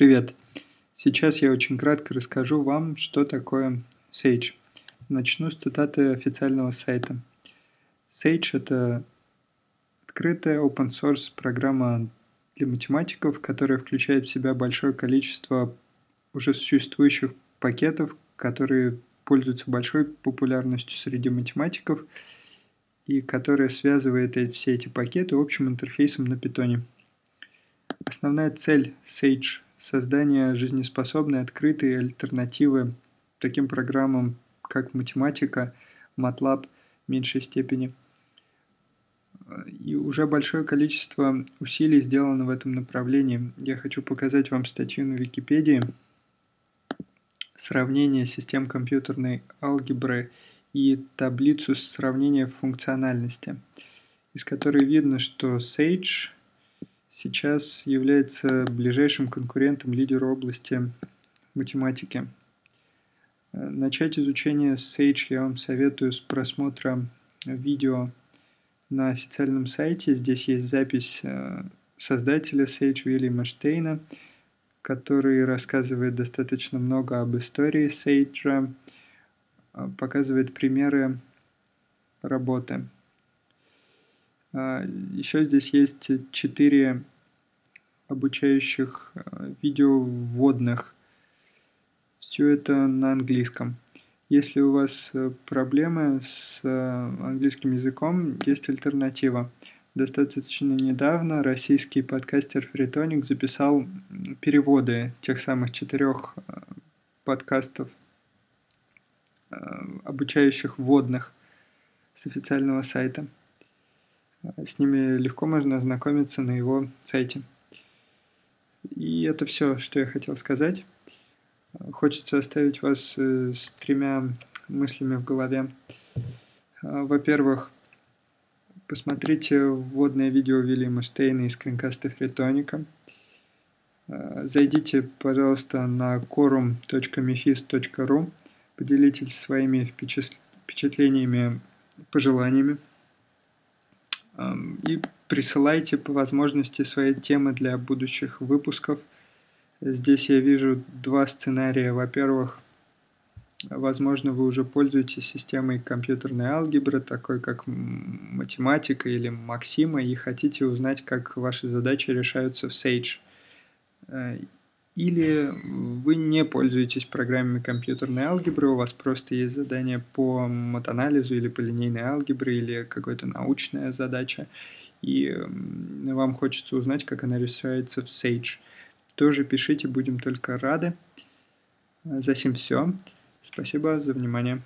Привет! Сейчас я очень кратко расскажу вам, что такое Sage. Начну с цитаты официального сайта. Sage — это открытая open-source программа для математиков, которая включает в себя большое количество уже существующих пакетов, которые пользуются большой популярностью среди математиков и которая связывает все эти пакеты общим интерфейсом на питоне. Основная цель Sage создание жизнеспособной открытой альтернативы таким программам, как математика, MATLAB в меньшей степени. И уже большое количество усилий сделано в этом направлении. Я хочу показать вам статью на Википедии сравнение систем компьютерной алгебры и таблицу сравнения функциональности, из которой видно, что Sage сейчас является ближайшим конкурентом лидера области математики. Начать изучение Sage я вам советую с просмотра видео на официальном сайте. Здесь есть запись э, создателя Sage Вильяма Штейна, который рассказывает достаточно много об истории Sage, э, показывает примеры работы. А, Еще здесь есть четыре обучающих а, видео вводных. Все это на английском. Если у вас э, проблемы с э, английским языком, есть альтернатива. Достаточно недавно российский подкастер Фритоник записал переводы тех самых четырех э, подкастов, обучающих вводных с официального сайта. С ними легко можно ознакомиться на его сайте. И это все, что я хотел сказать. Хочется оставить вас э, с тремя мыслями в голове. А, во-первых, посмотрите вводное видео Вильяма Стейна из скринкаста Фритоника. А, зайдите, пожалуйста, на quorum.mefis.ru, поделитесь своими впечатлениями, пожеланиями и присылайте по возможности свои темы для будущих выпусков. Здесь я вижу два сценария. Во-первых, возможно, вы уже пользуетесь системой компьютерной алгебры, такой как математика или Максима, и хотите узнать, как ваши задачи решаются в Sage. Или вы не пользуетесь программами компьютерной алгебры, у вас просто есть задание по матанализу или по линейной алгебре, или какая-то научная задача, и вам хочется узнать, как она решается в Sage. Тоже пишите, будем только рады. За всем все. Спасибо за внимание.